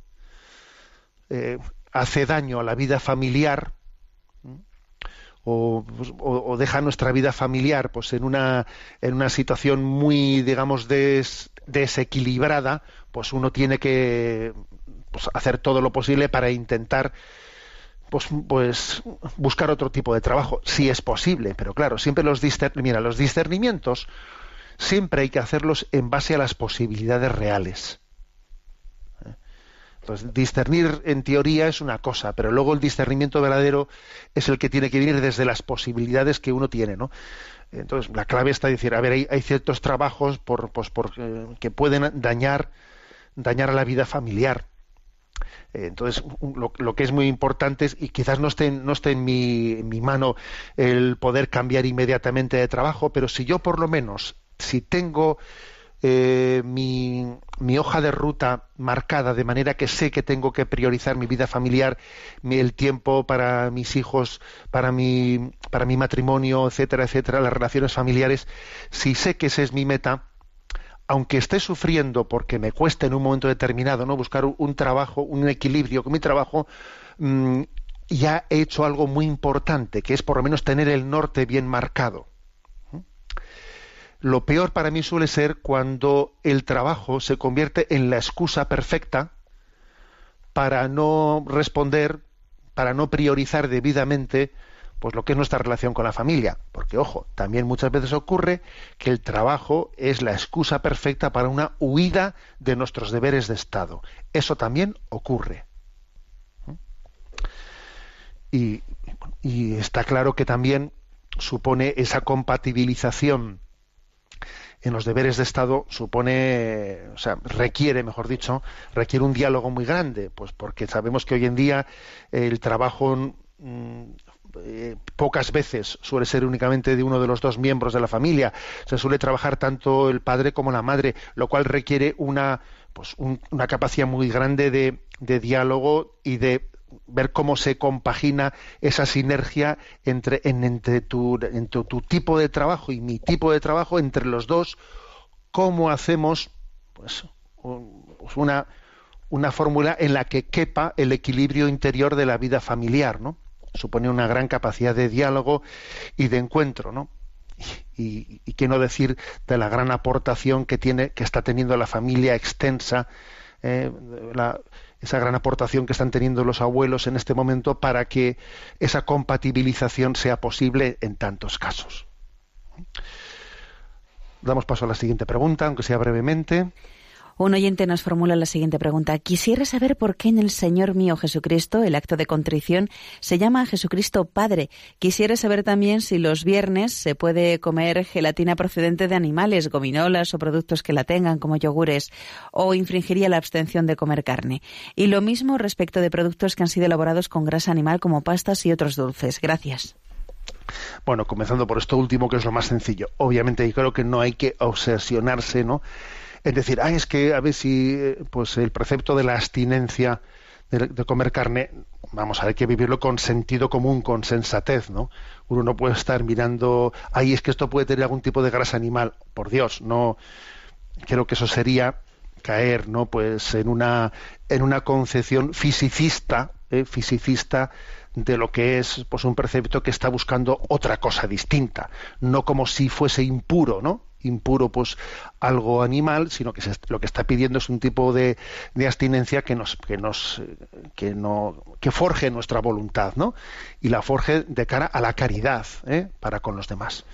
eh, hace daño a la vida familiar pues, o- o deja nuestra vida familiar pues en una en una situación muy digamos des- desequilibrada pues uno tiene que pues, hacer todo lo posible para intentar pues, pues buscar otro tipo de trabajo si es posible. Pero claro siempre los discer- mira los discernimientos siempre hay que hacerlos en base a las posibilidades reales entonces, discernir en teoría es una cosa, pero luego el discernimiento verdadero es el que tiene que venir desde las posibilidades que uno tiene, ¿no? Entonces, la clave está decir, a ver, hay, hay ciertos trabajos por, pues, por, eh, que pueden dañar, dañar a la vida familiar. Eh, Entonces, lo, que es muy importante es, y quizás no esté, no esté en, mi, en mi mano el poder cambiar inmediatamente de trabajo, pero si yo por lo menos, si tengo eh, mi, hoja de ruta marcada de manera que sé que tengo que priorizar mi vida familiar, mi- el tiempo para mis hijos, para mi, para mi matrimonio, etcétera, etcétera, las relaciones familiares, si sé que esa es mi meta, aunque esté sufriendo porque me cueste en un momento determinado no buscar un, un trabajo, un equilibrio con mi trabajo, mm, ya he hecho algo muy importante, que es por lo menos tener el norte bien marcado. Lo peor para mí suele ser cuando el trabajo se convierte en la excusa perfecta para no responder, para no priorizar debidamente pues lo que es nuestra relación con la familia, porque ojo, también muchas veces ocurre que el trabajo es la excusa perfecta para una huida de nuestros deberes de Estado. Eso también ocurre. Y, y está claro que también supone esa compatibilización en los deberes de Estado supone, o sea, requiere, mejor dicho, requiere un diálogo muy grande, pues porque sabemos que hoy en día el trabajo mm, eh, pocas veces suele ser únicamente de uno de los dos miembros de la familia. Se suele trabajar tanto el padre como la madre, lo cual requiere una, pues, un- una capacidad muy grande de, de diálogo y de ver cómo se compagina esa sinergia entre, en- entre, tu, entre tu tipo de trabajo y mi tipo de trabajo, entre los dos, cómo hacemos pues, pues una, una fórmula en la que quepa el equilibrio interior de la vida familiar, ¿no? Supone una gran capacidad de diálogo y de encuentro, ¿no? Y, y decir de la gran aportación que tiene, que está teniendo la familia extensa, eh, esa gran aportación que están teniendo los abuelos en este momento para que esa compatibilización sea posible en tantos casos. Damos paso a la siguiente pregunta, aunque sea brevemente. Un oyente nos formula la siguiente pregunta. Quisiera saber por qué en el Señor mío Jesucristo el acto de contrición se llama Jesucristo Padre. Quisiera saber también si los viernes se puede comer gelatina procedente de animales, gominolas o productos que la tengan, como yogures, o infringiría la abstención de comer carne. Y lo mismo respecto de productos que han sido elaborados con grasa animal, como pastas y otros dulces. Gracias. Bueno, comenzando por esto último, que es lo más sencillo. Obviamente, yo creo que no hay que obsesionarse, ¿no? Es decir, ah, es que a ver si eh, pues el precepto de la abstinencia de, comer carne, vamos, hay que vivirlo con sentido común, con sensatez, ¿no? Uno no puede estar mirando, ay, es que esto puede tener algún tipo de grasa animal. Por Dios, no. Creo que eso sería caer, ¿no? Pues en una en una concepción fisicista, ¿eh? fisicista de lo que es pues un precepto que está buscando otra cosa distinta, no como si fuese impuro, ¿no? Impuro pues algo animal, sino que se, lo que está pidiendo es un tipo de, de abstinencia que nos que nos que no que forje nuestra voluntad, ¿no? Y la forje de cara a la caridad, ¿eh? para con los demás.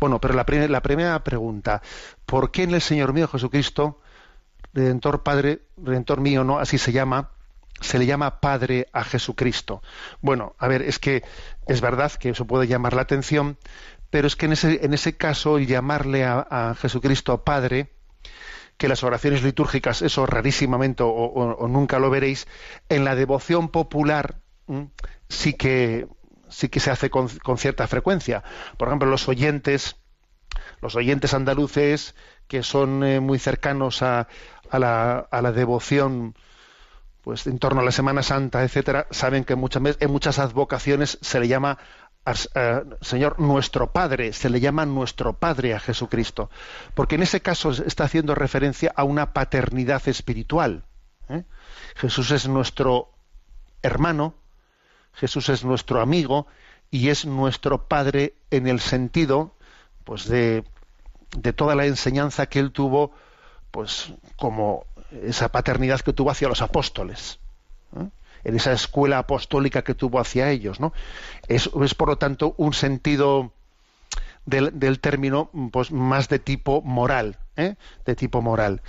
Bueno, pero la, prim- la primera pregunta, ¿por qué en el Señor mío Jesucristo, Redentor Padre, Redentor mío, no, así se llama, se le llama Padre a Jesucristo? Bueno, a ver, es que es verdad que eso puede llamar la atención, pero es que en ese, en ese caso el llamarle a, a Jesucristo Padre, que las oraciones litúrgicas, eso rarísimamente o, nunca lo veréis, en la devoción popular sí que sí que se hace con, con cierta frecuencia. Por ejemplo, los oyentes, los oyentes andaluces que son eh, muy cercanos a, a la, a la devoción pues en torno a la Semana Santa, etcétera, saben que muchas en muchas advocaciones se le llama eh, Señor nuestro Padre, se le llama nuestro Padre a Jesucristo, porque en ese caso está haciendo referencia a una paternidad espiritual. ¿eh? Jesús es nuestro hermano, Jesús es nuestro amigo y es nuestro Padre en el sentido pues de, de toda la enseñanza que él tuvo pues como esa paternidad que tuvo hacia los apóstoles ¿eh? En esa escuela apostólica que tuvo hacia ellos no es, por lo tanto un sentido del, término pues más de tipo moral ¿eh? de tipo moral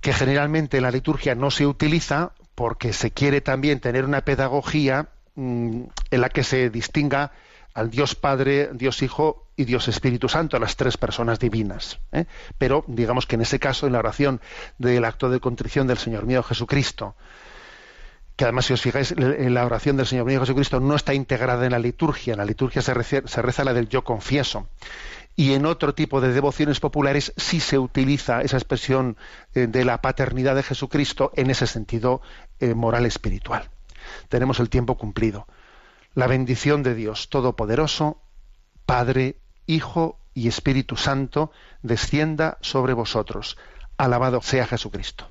que generalmente en la liturgia no se utiliza porque se quiere también tener una pedagogía mmm, en la que se distinga al Dios Padre, Dios Hijo y Dios Espíritu Santo, a las tres personas divinas. ¿eh? Pero digamos que en ese caso, en la oración del acto de contrición del Señor mío Jesucristo, que además si os fijáis, en la oración del Señor mío Jesucristo no está integrada en la liturgia, en la liturgia se reza, se reza la del yo confieso. Y en otro tipo de devociones populares sí se utiliza esa expresión eh, de la paternidad de Jesucristo en ese sentido eh, moral espiritual. Tenemos el tiempo cumplido. La bendición de Dios Todopoderoso, Padre, Hijo y Espíritu Santo, descienda sobre vosotros. Alabado sea Jesucristo.